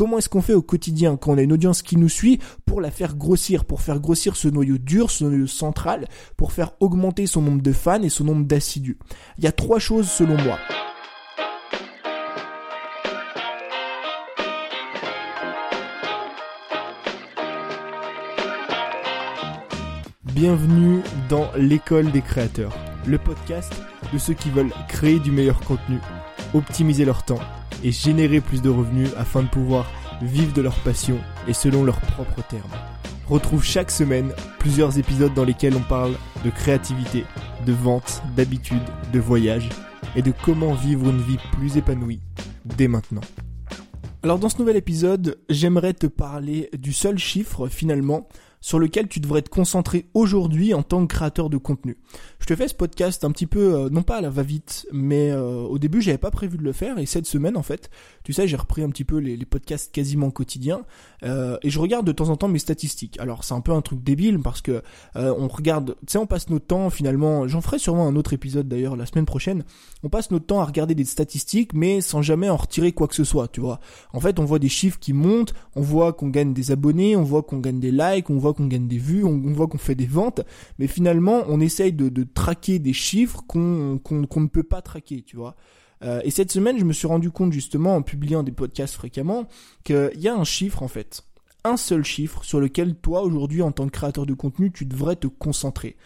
Comment est-ce qu'on fait au quotidien quand on a une audience qui nous suit pour la faire grossir, pour faire grossir ce noyau dur, ce noyau central, pour faire augmenter son nombre de fans et son nombre d'assidus Il y a trois choses selon moi. Bienvenue dans l'école des créateurs, le podcast de ceux qui veulent créer du meilleur contenu, optimiser leur temps et générer plus de revenus afin de pouvoir vivre de leur passion et selon leurs propres termes. Retrouve chaque semaine plusieurs épisodes dans lesquels on parle de créativité, de vente, d'habitude, de voyage et de comment vivre une vie plus épanouie dès maintenant. Alors dans ce nouvel épisode, j'aimerais te parler du seul chiffre finalement sur lequel tu devrais te concentrer aujourd'hui en tant que créateur de contenu. Je te fais ce podcast un petit peu, euh, non pas à la va-vite, mais euh, au début j'avais pas prévu de le faire et cette semaine en fait, tu sais, j'ai repris un petit peu les, podcasts quasiment quotidiens euh, et je regarde de temps en temps mes statistiques. Alors c'est un peu un truc débile parce que on regarde, tu sais, on passe notre temps finalement, j'en ferai sûrement un autre épisode d'ailleurs la semaine prochaine, on passe notre temps à regarder des statistiques mais sans jamais en retirer quoi que ce soit, tu vois. En fait on voit des chiffres qui montent, on voit qu'on gagne des abonnés, on voit qu'on gagne des likes, on voit qu'on gagne des vues, on, voit qu'on fait des ventes, mais finalement on essaye de, traquer des chiffres qu'on ne peut pas traquer, tu vois. Euh, et cette semaine, je me suis rendu compte justement en publiant des podcasts fréquemment qu'il y a un chiffre en fait, un seul chiffre sur lequel toi aujourd'hui en tant que créateur de contenu, tu devrais te concentrer.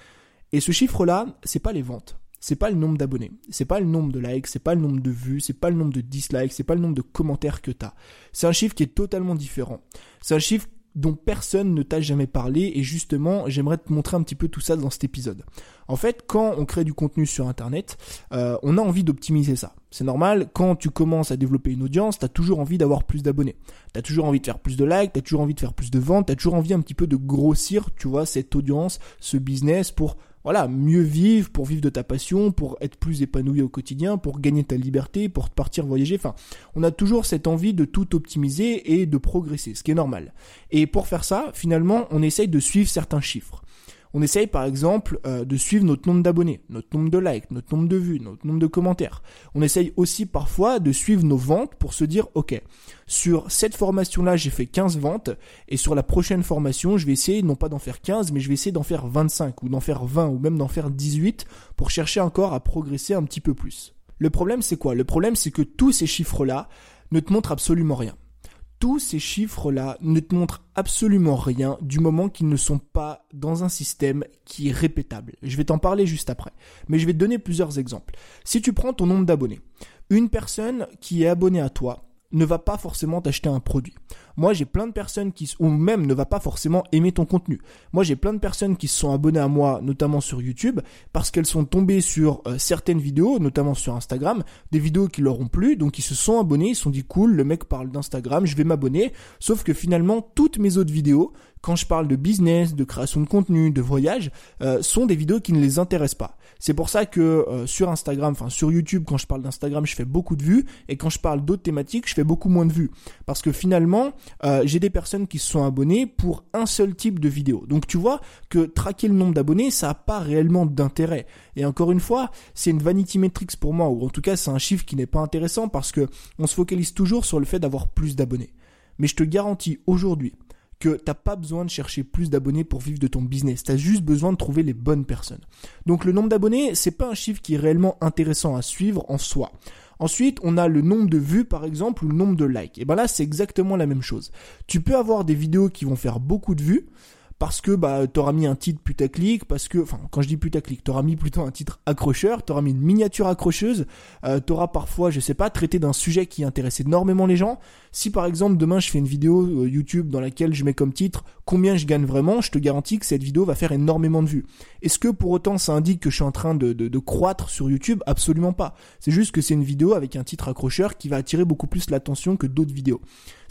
Et ce chiffre-là, c'est pas les ventes. C'est pas le nombre d'abonnés, c'est pas le nombre de likes, c'est pas le nombre de vues, c'est pas le nombre de dislikes, c'est pas le nombre de commentaires que tu as. C'est un chiffre qui est totalement différent. C'est un chiffre dont personne ne t'a jamais parlé et justement j'aimerais te montrer un petit peu tout ça dans cet épisode. En fait, quand on crée du contenu sur Internet, euh, on a envie d'optimiser ça. C'est normal, quand tu commences à développer une audience, tu as toujours envie d'avoir plus d'abonnés. Tu as toujours envie de faire plus de likes, tu as toujours envie de faire plus de ventes, tu as toujours envie un petit peu de grossir, tu vois, cette audience, ce business pour voilà, mieux vivre, pour vivre de ta passion, pour être plus épanoui au quotidien, pour gagner ta liberté, pour partir voyager. Enfin, on a toujours cette envie de tout optimiser et de progresser, ce qui est normal. Et pour faire ça, finalement, on essaye de suivre certains chiffres on essaye par exemple euh, de suivre notre nombre d'abonnés, notre nombre de likes, notre nombre de vues, notre nombre de commentaires. On essaye aussi parfois de suivre nos ventes pour se dire, ok, sur cette formation-là, j'ai fait 15 ventes, et sur la prochaine formation, je vais essayer non pas d'en faire 15, mais je vais essayer d'en faire 25, ou d'en faire 20, ou même d'en faire 18, pour chercher encore à progresser un petit peu plus. Le problème, c'est quoi? Le problème, c'est que tous ces chiffres-là ne te montrent absolument rien tous ces chiffres-là ne te montrent absolument rien du moment qu'ils ne sont pas dans un système qui est répétable. Je vais t'en parler juste après. Mais je vais te donner plusieurs exemples. Si tu prends ton nombre d'abonnés, une personne qui est abonnée à toi, ne va pas forcément t'acheter un produit. Moi, j'ai plein de personnes qui, ou même ne va pas forcément aimer ton contenu. Moi, j'ai plein de personnes qui se sont abonnées à moi, notamment sur YouTube, parce qu'elles sont tombées sur euh, certaines vidéos, notamment sur Instagram, des vidéos qui leur ont plu, donc ils se sont abonnés, ils se sont dit cool, le mec parle d'Instagram, je vais m'abonner. Sauf que finalement, toutes mes autres vidéos, quand je parle de business, de création de contenu, de voyage, euh, sont des vidéos qui ne les intéressent pas. C'est pour ça que euh, sur Instagram, enfin sur YouTube, quand je parle d'Instagram, je fais beaucoup de vues, et quand je parle d'autres thématiques, je fais beaucoup moins de vues. Parce que finalement, euh, j'ai des personnes qui se sont abonnées pour un seul type de vidéo. Donc tu vois que traquer le nombre d'abonnés, ça n'a pas réellement d'intérêt. Et encore une fois, c'est une vanity metrics pour moi, ou en tout cas c'est un chiffre qui n'est pas intéressant parce que on se focalise toujours sur le fait d'avoir plus d'abonnés. Mais je te garantis aujourd'hui que t'as pas besoin de chercher plus d'abonnés pour vivre de ton business. Tu as juste besoin de trouver les bonnes personnes. Donc le nombre d'abonnés, c'est pas un chiffre qui est réellement intéressant à suivre en soi. Ensuite, on a le nombre de vues par exemple ou le nombre de likes. Et ben là, c'est exactement la même chose. Tu peux avoir des vidéos qui vont faire beaucoup de vues, parce que bah t'auras mis un titre putaclic, parce que enfin quand je dis putaclic, t'auras mis plutôt un titre accrocheur, t'auras mis une miniature accrocheuse, euh, t'auras parfois je sais pas traité d'un sujet qui intéresse énormément les gens. Si par exemple demain je fais une vidéo euh, YouTube dans laquelle je mets comme titre combien je gagne vraiment, je te garantis que cette vidéo va faire énormément de vues. Est-ce que pour autant ça indique que je suis en train de, de, de croître sur YouTube? Absolument pas. C'est juste que c'est une vidéo avec un titre accrocheur qui va attirer beaucoup plus l'attention que d'autres vidéos.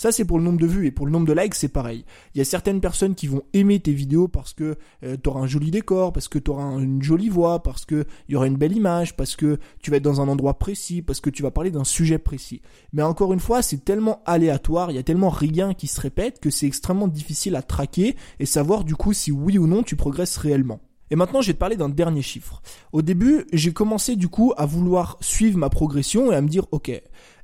Ça c'est pour le nombre de vues et pour le nombre de likes c'est pareil. Il y a certaines personnes qui vont aimer tes vidéos parce que euh, tu auras un joli décor, parce que tu auras une jolie voix, parce que il y aura une belle image, parce que tu vas être dans un endroit précis, parce que tu vas parler d'un sujet précis. Mais encore une fois, c'est tellement aléatoire, il y a tellement rien qui se répète que c'est extrêmement difficile à traquer et savoir du coup si oui ou non tu progresses réellement. Et maintenant, je vais te parler d'un dernier chiffre. Au début, j'ai commencé du coup à vouloir suivre ma progression et à me dire, ok,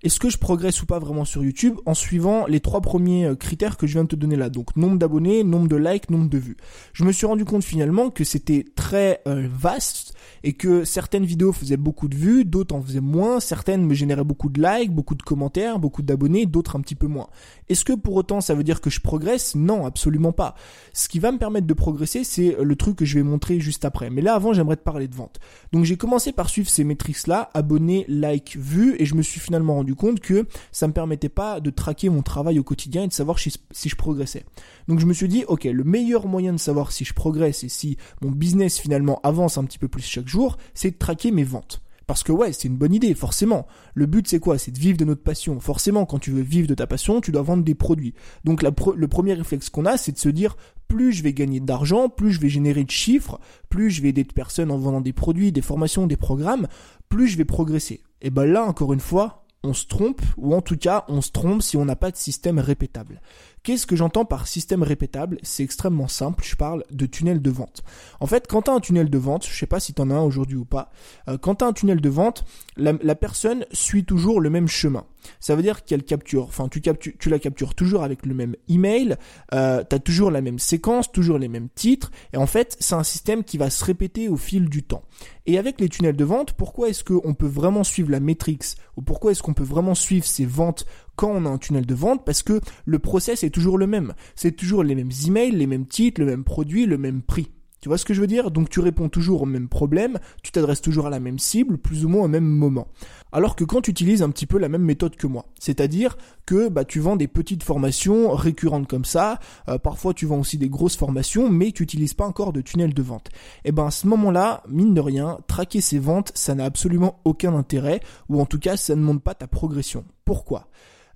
est-ce que je progresse ou pas vraiment sur YouTube en suivant les trois premiers euh, critères que je viens de te donner là? Donc nombre d'abonnés, nombre de likes, nombre de vues. Je me suis rendu compte finalement que c'était très euh, vaste et que certaines vidéos faisaient beaucoup de vues, d'autres en faisaient moins, certaines me généraient beaucoup de likes, beaucoup de commentaires, beaucoup d'abonnés, d'autres un petit peu moins. Est-ce que pour autant ça veut dire que je progresse? Non, absolument pas. Ce qui va me permettre de progresser, c'est le truc que je vais montrer juste après. Mais là avant, j'aimerais te parler de vente. Donc j'ai commencé par suivre ces métriques là, abonnés, likes, vues et je me suis finalement rendu compte que ça me permettait pas de traquer mon travail au quotidien et de savoir si, si je progressais. Donc je me suis dit, ok, le meilleur moyen de savoir si je progresse et si mon business finalement avance un petit peu plus chaque jour, c'est de traquer mes ventes. Parce que ouais, c'est une bonne idée, forcément. Le but c'est quoi? C'est de vivre de notre passion. Forcément, quand tu veux vivre de ta passion, tu dois vendre des produits. Donc le premier réflexe qu'on a, c'est de se dire, plus je vais gagner d'argent, plus je vais générer de chiffres, plus je vais aider de personnes en vendant des produits, des formations, des programmes, plus je vais progresser. Et ben là, encore une fois, on se trompe, ou en tout cas, on se trompe si on n'a pas de système répétable. Qu'est-ce que j'entends par système répétable? C'est extrêmement simple, je parle de tunnel de vente. En fait, quand tu as un tunnel de vente, je sais pas si tu en as un aujourd'hui ou pas, euh, quand tu as un tunnel de vente, la, personne suit toujours le même chemin. Ça veut dire qu'elle capture, enfin tu, la captures toujours avec le même email, euh, tu as toujours la même séquence, toujours les mêmes titres, et en fait c'est un système qui va se répéter au fil du temps. Et avec les tunnels de vente, pourquoi est-ce qu'on peut vraiment suivre la matrix, ou pourquoi est-ce qu'on peut vraiment suivre ces ventes quand on a un tunnel de vente? Parce que le process est toujours le même. C'est toujours les mêmes emails, les mêmes titres, le même produit, le même prix. Tu vois ce que je veux dire? Donc tu réponds toujours au même problème, tu t'adresses toujours à la même cible, plus ou moins au même moment. Alors que quand tu utilises un petit peu la même méthode que moi, c'est-à-dire que bah, tu vends des petites formations récurrentes comme ça, euh, parfois tu vends aussi des grosses formations, mais tu n'utilises pas encore de tunnel de vente. Et eh ben à ce moment-là, mine de rien, traquer ces ventes, ça n'a absolument aucun intérêt, ou en tout cas ça ne montre pas ta progression. Pourquoi?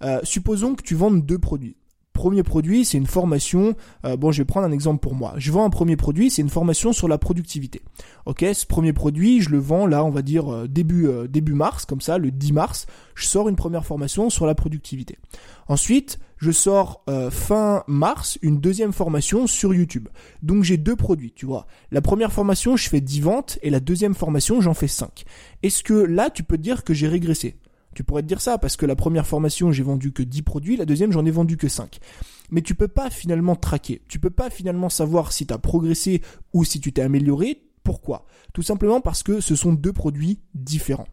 Euh, supposons que tu vendes deux produits. Premier produit, c'est une formation. Euh, bon, je vais prendre un exemple pour moi. Je vends un premier produit, c'est une formation sur la productivité. Ok, ce premier produit, je le vends là, on va dire euh, début début mars, comme ça, le 10 mars. Je sors une première formation sur la productivité. Ensuite, je sors fin mars une deuxième formation sur YouTube. Donc j'ai deux produits, tu vois. La première formation, je fais 10 ventes et la deuxième formation, j'en fais 5. Est-ce que là, tu peux te dire que j'ai régressé? Tu pourrais te dire ça parce que la première formation, j'ai vendu que 10 produits, la deuxième, j'en ai vendu que 5. Mais tu peux pas finalement traquer. Tu peux pas finalement savoir si tu as progressé ou si tu t'es amélioré. Pourquoi? Tout simplement parce que ce sont deux produits différents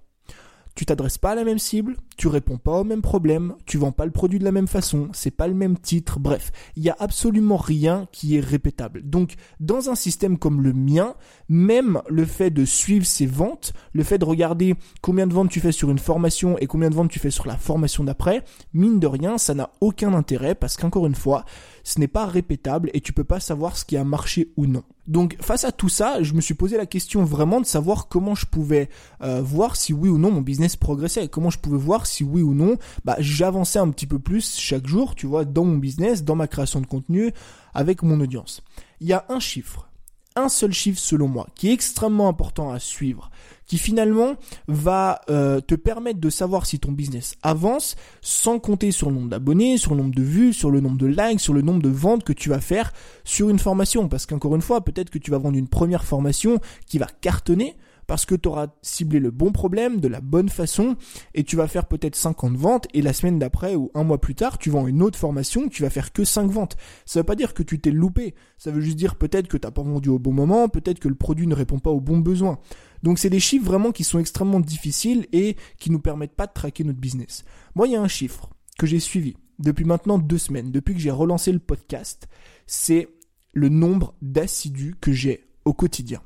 tu t'adresses pas à la même cible, tu réponds pas au même problème, tu vends pas le produit de la même façon, c'est pas le même titre, bref, il y a absolument rien qui est répétable. Donc, dans un système comme le mien, même le fait de suivre ses ventes, le fait de regarder combien de ventes tu fais sur une formation et combien de ventes tu fais sur la formation d'après, mine de rien, ça n'a aucun intérêt parce qu'encore une fois, ce n'est pas répétable et tu peux pas savoir ce qui a marché ou non. Donc face à tout ça, je me suis posé la question vraiment de savoir comment je pouvais euh, voir si oui ou non mon business progressait, comment je pouvais voir si oui ou non bah, j'avançais un petit peu plus chaque jour, tu vois, dans mon business, dans ma création de contenu, avec mon audience. Il y a un chiffre un seul chiffre selon moi, qui est extrêmement important à suivre, qui finalement va euh, te permettre de savoir si ton business avance sans compter sur le nombre d'abonnés, sur le nombre de vues, sur le nombre de likes, sur le nombre de ventes que tu vas faire sur une formation. Parce qu'encore une fois, peut-être que tu vas vendre une première formation qui va cartonner, parce que tu auras ciblé le bon problème de la bonne façon et tu vas faire peut-être 50 ventes et la semaine d'après ou un mois plus tard, tu vends une autre formation, tu vas faire que 5 ventes. Ça veut pas dire que tu t'es loupé, ça veut juste dire peut-être que t'as pas vendu au bon moment, peut-être que le produit ne répond pas aux bons besoins. Donc c'est des chiffres vraiment qui sont extrêmement difficiles et qui nous permettent pas de traquer notre business. Moi, il y a un chiffre que j'ai suivi depuis maintenant deux semaines, depuis que j'ai relancé le podcast, c'est le nombre d'assidus que j'ai au quotidien.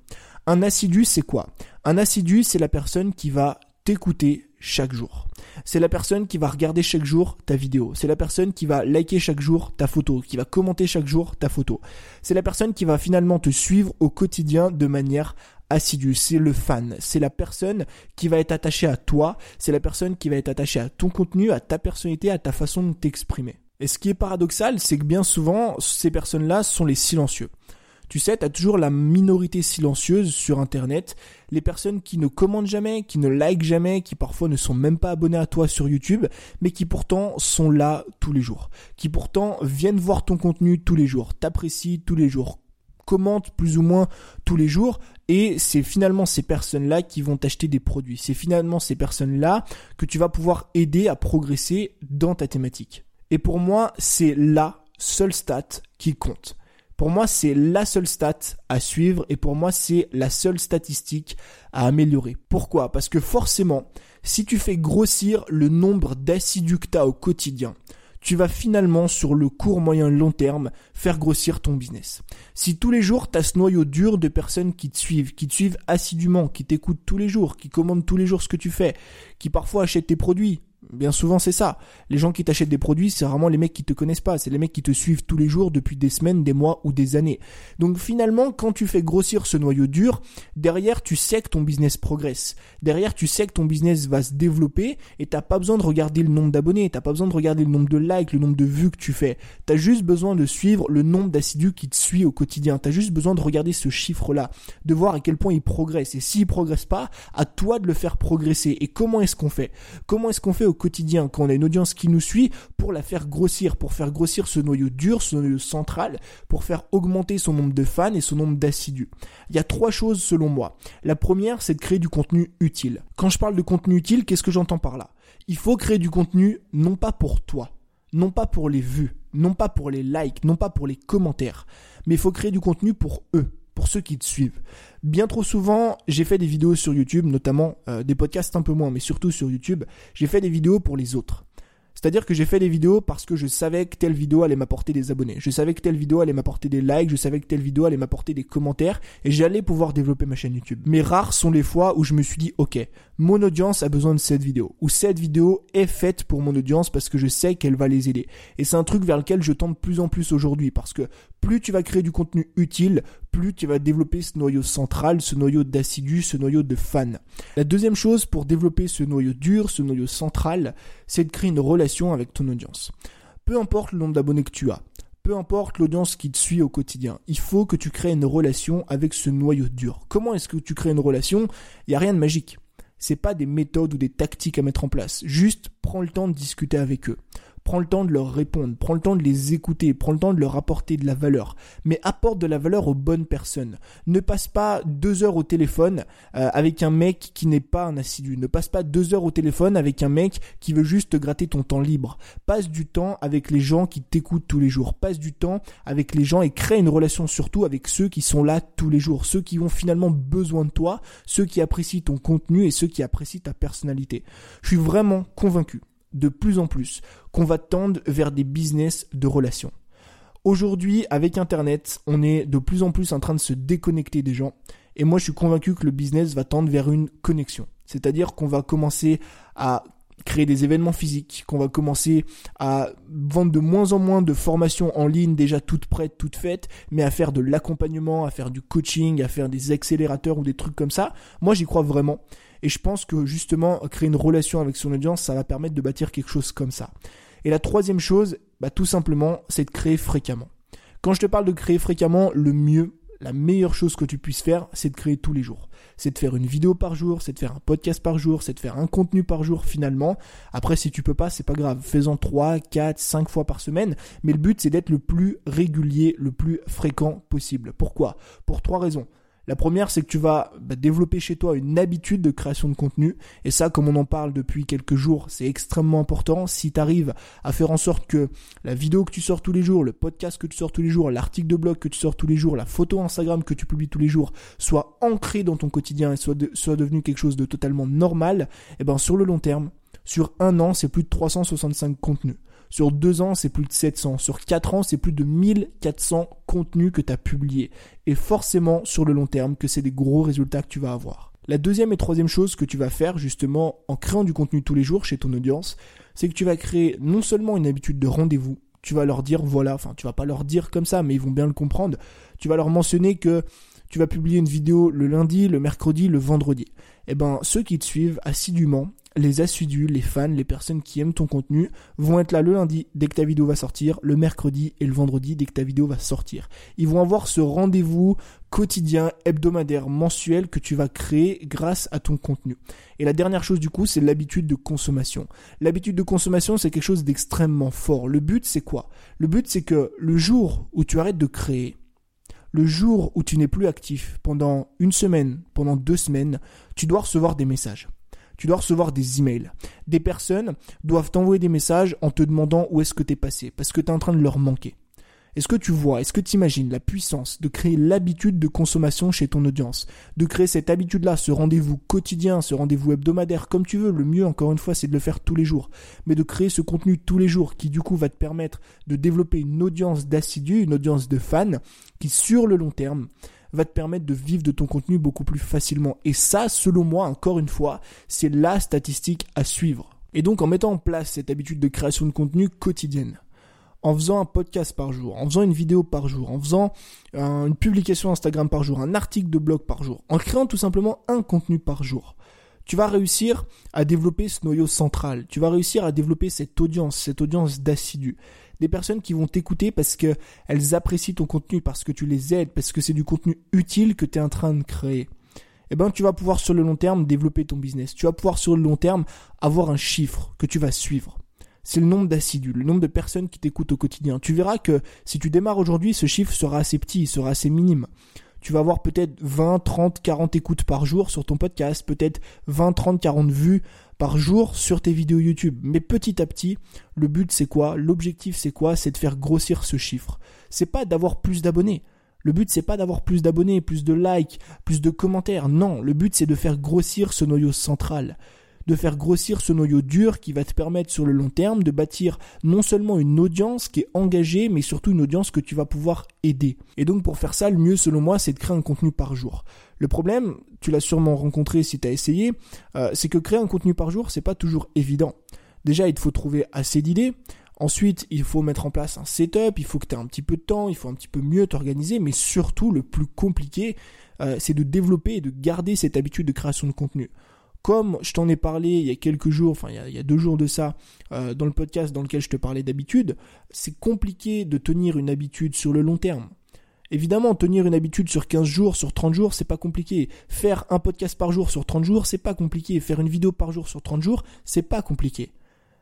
Un assidu, c'est quoi? Un assidu, c'est la personne qui va t'écouter chaque jour. C'est la personne qui va regarder chaque jour ta vidéo. C'est la personne qui va liker chaque jour ta photo, qui va commenter chaque jour ta photo. C'est la personne qui va finalement te suivre au quotidien de manière assidue. C'est le fan. C'est la personne qui va être attachée à toi. C'est la personne qui va être attachée à ton contenu, à ta personnalité, à ta façon de t'exprimer. Et ce qui est paradoxal, c'est que bien souvent, ces personnes-là sont les silencieux. Tu sais, tu as toujours la minorité silencieuse sur Internet, les personnes qui ne commandent jamais, qui ne like jamais, qui parfois ne sont même pas abonnés à toi sur YouTube, mais qui pourtant sont là tous les jours, qui pourtant viennent voir ton contenu tous les jours, t'apprécient tous les jours, commentent plus ou moins tous les jours et c'est finalement ces personnes-là qui vont t'acheter des produits. C'est finalement ces personnes-là que tu vas pouvoir aider à progresser dans ta thématique. Et pour moi, c'est la seule stat qui compte. Pour moi, c'est la seule stat à suivre et pour moi, c'est la seule statistique à améliorer. Pourquoi? Parce que forcément, si tu fais grossir le nombre as au quotidien, tu vas finalement sur le court, moyen, long terme faire grossir ton business. Si tous les jours tu as ce noyau dur de personnes qui te suivent, qui te suivent assidûment, qui t'écoutent tous les jours, qui commandent tous les jours ce que tu fais, qui parfois achètent tes produits, Bien souvent, c'est ça. Les gens qui t'achètent des produits, c'est vraiment les mecs qui te connaissent pas. C'est les mecs qui te suivent tous les jours depuis des semaines, des mois ou des années. Donc finalement, quand tu fais grossir ce noyau dur, derrière, tu sais que ton business progresse. Derrière, tu sais que ton business va se développer et t'as pas besoin de regarder le nombre d'abonnés. T'as pas besoin de regarder le nombre de likes, le nombre de vues que tu fais. T'as juste besoin de suivre le nombre d'assidus qui te suit au quotidien. T'as juste besoin de regarder ce chiffre-là, de voir à quel point il progresse. Et s'il progresse pas, à toi de le faire progresser. Et comment est-ce qu'on fait? Comment est-ce qu'on fait quotidien, quand on a une audience qui nous suit, pour la faire grossir, pour faire grossir ce noyau dur, ce noyau central, pour faire augmenter son nombre de fans et son nombre d'assidus. Il y a trois choses selon moi. La première, c'est de créer du contenu utile. Quand je parle de contenu utile, qu'est-ce que j'entends par là? Il faut créer du contenu non pas pour toi, non pas pour les vues, non pas pour les likes, non pas pour les commentaires, mais il faut créer du contenu pour eux, pour ceux qui te suivent. Bien trop souvent, j'ai fait des vidéos sur YouTube, notamment euh, des podcasts un peu moins, mais surtout sur YouTube, j'ai fait des vidéos pour les autres. C'est-à-dire que j'ai fait des vidéos parce que je savais que telle vidéo allait m'apporter des abonnés. Je savais que telle vidéo allait m'apporter des likes, je savais que telle vidéo allait m'apporter des commentaires et j'allais pouvoir développer ma chaîne YouTube. Mais rares sont les fois où je me suis dit, ok, mon audience a besoin de cette vidéo. Ou cette vidéo est faite pour mon audience parce que je sais qu'elle va les aider. Et c'est un truc vers lequel je tente de plus en plus aujourd'hui parce que plus tu vas créer du contenu utile, plus tu vas développer ce noyau central, ce noyau d'assidus, ce noyau de fans. La deuxième chose pour développer ce noyau dur, ce noyau central, c'est de créer une relation avec ton audience. Peu importe le nombre d'abonnés que tu as, peu importe l'audience qui te suit au quotidien, il faut que tu crées une relation avec ce noyau dur. Comment est-ce que tu crées une relation? Il n'y a rien de magique. C'est pas des méthodes ou des tactiques à mettre en place. Juste prends le temps de discuter avec eux prends le temps de leur répondre, prends le temps de les écouter, prends le temps de leur apporter de la valeur, mais apporte de la valeur aux bonnes personnes. Ne passe pas deux heures au téléphone euh, avec un mec qui n'est pas un assidu. Ne passe pas deux heures au téléphone avec un mec qui veut juste te gratter ton temps libre. Passe du temps avec les gens qui t'écoutent tous les jours. Passe du temps avec les gens et crée une relation surtout avec ceux qui sont là tous les jours, ceux qui ont finalement besoin de toi, ceux qui apprécient ton contenu et ceux qui apprécient ta personnalité. Je suis vraiment convaincu de plus en plus qu'on va tendre vers des business de relations. Aujourd'hui, avec Internet, on est de plus en plus en train de se déconnecter des gens. Et moi, je suis convaincu que le business va tendre vers une connexion. C'est-à-dire qu'on va commencer à créer des événements physiques, qu'on va commencer à vendre de moins en moins de formations en ligne déjà toutes prêtes, toutes faites, mais à faire de l'accompagnement, à faire du coaching, à faire des accélérateurs ou des trucs comme ça. Moi, j'y crois vraiment. Et je pense que justement, créer une relation avec son audience, ça va permettre de bâtir quelque chose comme ça. Et la troisième chose, bah, tout simplement, c'est de créer fréquemment. Quand je te parle de créer fréquemment, le mieux, la meilleure chose que tu puisses faire, c'est de créer tous les jours. C'est de faire une vidéo par jour, c'est de faire un podcast par jour, c'est de faire un contenu par jour finalement. Après, si tu peux pas, c'est pas grave. Fais-en 3, 4, 5 fois par semaine. Mais le but, c'est d'être le plus régulier, le plus fréquent possible. Pourquoi? Pour trois raisons. La première, c'est que tu vas bah, développer chez toi une habitude de création de contenu. Et ça, comme on en parle depuis quelques jours, c'est extrêmement important. Si tu arrives à faire en sorte que la vidéo que tu sors tous les jours, le podcast que tu sors tous les jours, l'article de blog que tu sors tous les jours, la photo Instagram que tu publies tous les jours, soit ancré dans ton quotidien et soit, soit devenu quelque chose de totalement normal, et eh ben sur le long terme, sur un an, c'est plus de 365 contenus. Sur deux ans, c'est plus de 700. Sur quatre ans, c'est plus de 1400 contenus que tu as publiés. Et forcément, sur le long terme, que c'est des gros résultats que tu vas avoir. La deuxième et troisième chose que tu vas faire justement en créant du contenu tous les jours chez ton audience, c'est que tu vas créer non seulement une habitude de rendez-vous, tu vas leur dire voilà, enfin tu vas pas leur dire comme ça, mais ils vont bien le comprendre. Tu vas leur mentionner que tu vas publier une vidéo le lundi, le mercredi, le vendredi. Eh ben ceux qui te suivent assidûment, les assidus, les fans, les personnes qui aiment ton contenu vont être là le lundi dès que ta vidéo va sortir, le mercredi et le vendredi dès que ta vidéo va sortir. Ils vont avoir ce rendez-vous quotidien, hebdomadaire, mensuel que tu vas créer grâce à ton contenu. Et la dernière chose du coup, c'est l'habitude de consommation. L'habitude de consommation, c'est quelque chose d'extrêmement fort. Le but, c'est quoi? Le but, c'est que le jour où tu arrêtes de créer, Le jour où tu n'es plus actif, pendant une semaine, pendant deux semaines, tu dois recevoir des messages. Tu dois recevoir des emails. Des personnes doivent t'envoyer des messages en te demandant où est-ce que tu es passé, parce que tu es en train de leur manquer. Est-ce que tu vois, est-ce que tu imagines la puissance de créer l'habitude de consommation chez ton audience, de créer cette habitude-là, ce rendez-vous quotidien, ce rendez-vous hebdomadaire, comme tu veux, le mieux encore une fois c'est de le faire tous les jours, mais de créer ce contenu tous les jours qui du coup va te permettre de développer une audience d'assidus, une audience de fans, qui sur le long terme va te permettre de vivre de ton contenu beaucoup plus facilement. Et ça, selon moi, encore une fois, c'est la statistique à suivre. Et donc en mettant en place cette habitude de création de contenu quotidienne, en faisant un podcast par jour, en faisant une vidéo par jour, en faisant une publication Instagram par jour, un article de blog par jour, en créant tout simplement un contenu par jour, tu vas réussir à développer ce noyau central, tu vas réussir à développer cette audience, cette audience d'assidus. Des personnes qui vont t'écouter parce qu'elles apprécient ton contenu, parce que tu les aides, parce que c'est du contenu utile que tu es en train de créer. Eh ben, tu vas pouvoir sur le long terme développer ton business. Tu vas pouvoir sur le long terme avoir un chiffre que tu vas suivre c'est le nombre d'assidus, le nombre de personnes qui t'écoutent au quotidien. Tu verras que si tu démarres aujourd'hui, ce chiffre sera assez petit, sera assez minime. Tu vas avoir peut-être 20, 30, 40 écoutes par jour sur ton podcast, peut-être 20, 30, 40 vues par jour sur tes vidéos YouTube. Mais petit à petit, le but c'est quoi? L'objectif c'est quoi? C'est de faire grossir ce chiffre. C'est pas d'avoir plus d'abonnés. Le but c'est pas d'avoir plus d'abonnés, plus de likes, plus de commentaires. Non, le but c'est de faire grossir ce noyau central de faire grossir ce noyau dur qui va te permettre sur le long terme de bâtir non seulement une audience qui est engagée, mais surtout une audience que tu vas pouvoir aider. Et donc pour faire ça, le mieux selon moi, c'est de créer un contenu par jour. Le problème, tu l'as sûrement rencontré si tu as essayé, euh, c'est que créer un contenu par jour, c'est pas toujours évident. Déjà, il te faut trouver assez d'idées. Ensuite, il faut mettre en place un setup, il faut que tu aies un petit peu de temps, il faut un petit peu mieux t'organiser, mais surtout, le plus compliqué, euh, c'est de développer et de garder cette habitude de création de contenu comme je t'en ai parlé il y a quelques jours, enfin il y a, deux jours de ça, euh, dans le podcast dans lequel je te parlais d'habitude, c'est compliqué de tenir une habitude sur le long terme. Évidemment, tenir une habitude sur 15 jours, sur 30 jours, c'est pas compliqué. Faire un podcast par jour sur 30 jours, c'est pas compliqué. Faire une vidéo par jour sur 30 jours, c'est pas compliqué.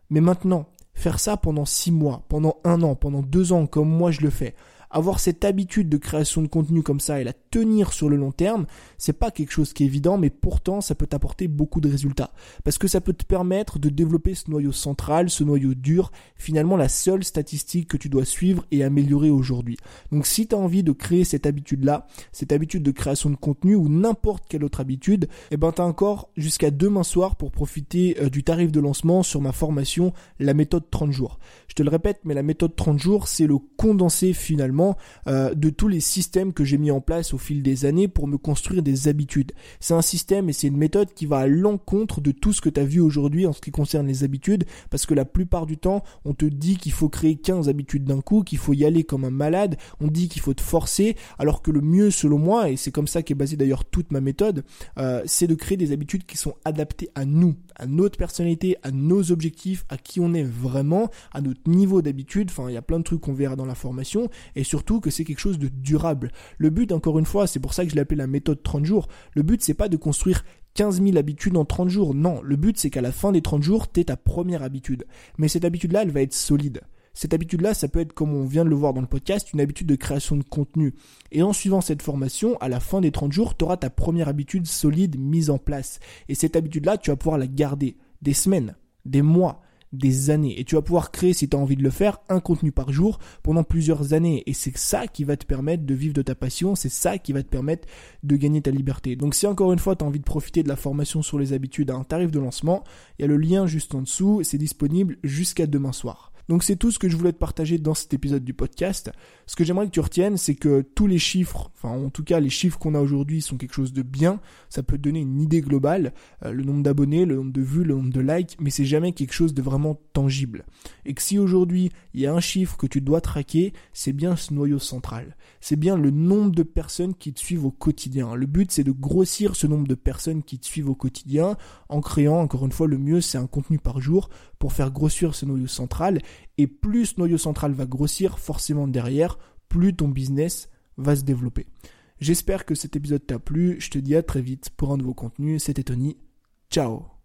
Mais maintenant, faire ça pendant 6 mois, pendant un an, pendant 2 ans, comme moi je le fais, avoir cette habitude de création de contenu comme ça et la tenir sur le long terme, c'est pas quelque chose qui est évident, mais pourtant ça peut t'apporter beaucoup de résultats. Parce que ça peut te permettre de développer ce noyau central, ce noyau dur, finalement la seule statistique que tu dois suivre et améliorer aujourd'hui. Donc si tu as envie de créer cette habitude-là, cette habitude de création de contenu ou n'importe quelle autre habitude, eh ben t'as encore jusqu'à demain soir pour profiter euh, du tarif de lancement sur ma formation La méthode 30 jours. Je te le répète, mais la méthode 30 jours, c'est le condensé finalement euh, de tous les systèmes que j'ai mis en place au fil des années pour me construire des habitudes. C'est un système et c'est une méthode qui va à l'encontre de tout ce que tu as vu aujourd'hui en ce qui concerne les habitudes, parce que la plupart du temps, on te dit qu'il faut créer 15 habitudes d'un coup, qu'il faut y aller comme un malade, on dit qu'il faut te forcer, alors que le mieux selon moi, et c'est comme ça qu'est basée d'ailleurs toute ma méthode, euh, c'est de créer des habitudes qui sont adaptées à nous, à notre personnalité, à nos objectifs, à qui on est vraiment, à notre niveau d'habitude, enfin il y a plein de trucs qu'on verra dans la formation, et que c'est quelque chose de durable. Le but, encore une fois, c'est pour ça que je l'appelle la méthode 30 jours, le but c'est pas de construire 15 000 habitudes en 30 jours, non, le but c'est qu'à la fin des 30 jours, t'aies ta première habitude. Mais cette habitude-là, elle va être solide. Cette habitude-là, ça peut être, comme on vient de le voir dans le podcast, une habitude de création de contenu. Et en suivant cette formation, à la fin des 30 jours, tu auras ta première habitude solide mise en place. Et cette habitude-là, tu vas pouvoir la garder des semaines, des mois, des années. Et tu vas pouvoir créer, si tu as envie de le faire, un contenu par jour pendant plusieurs années. Et c'est ça qui va te permettre de vivre de ta passion, c'est ça qui va te permettre de gagner ta liberté. Donc si encore une fois tu as envie de profiter de la formation sur les habitudes à un tarif de lancement, il y a le lien juste en dessous, c'est disponible jusqu'à demain soir. Donc c'est tout ce que je voulais te partager dans cet épisode du podcast. Ce que j'aimerais que tu retiennes, c'est que tous les chiffres, enfin en tout cas les chiffres qu'on a aujourd'hui sont quelque chose de bien. Ça peut te donner une idée globale, euh, le nombre d'abonnés, le nombre de vues, le nombre de likes, mais c'est jamais quelque chose de vraiment tangible. Et que si aujourd'hui il y a un chiffre que tu dois traquer, c'est bien ce noyau central. C'est bien le nombre de personnes qui te suivent au quotidien. Le but c'est de grossir ce nombre de personnes qui te suivent au quotidien en créant, encore une fois, le mieux c'est un contenu par jour pour faire grossir ce noyau central et plus ce noyau central va grossir, forcément derrière, plus ton business va se développer. J'espère que cet épisode t'a plu. Je te dis à très vite pour un nouveau contenu. C'était Tony. Ciao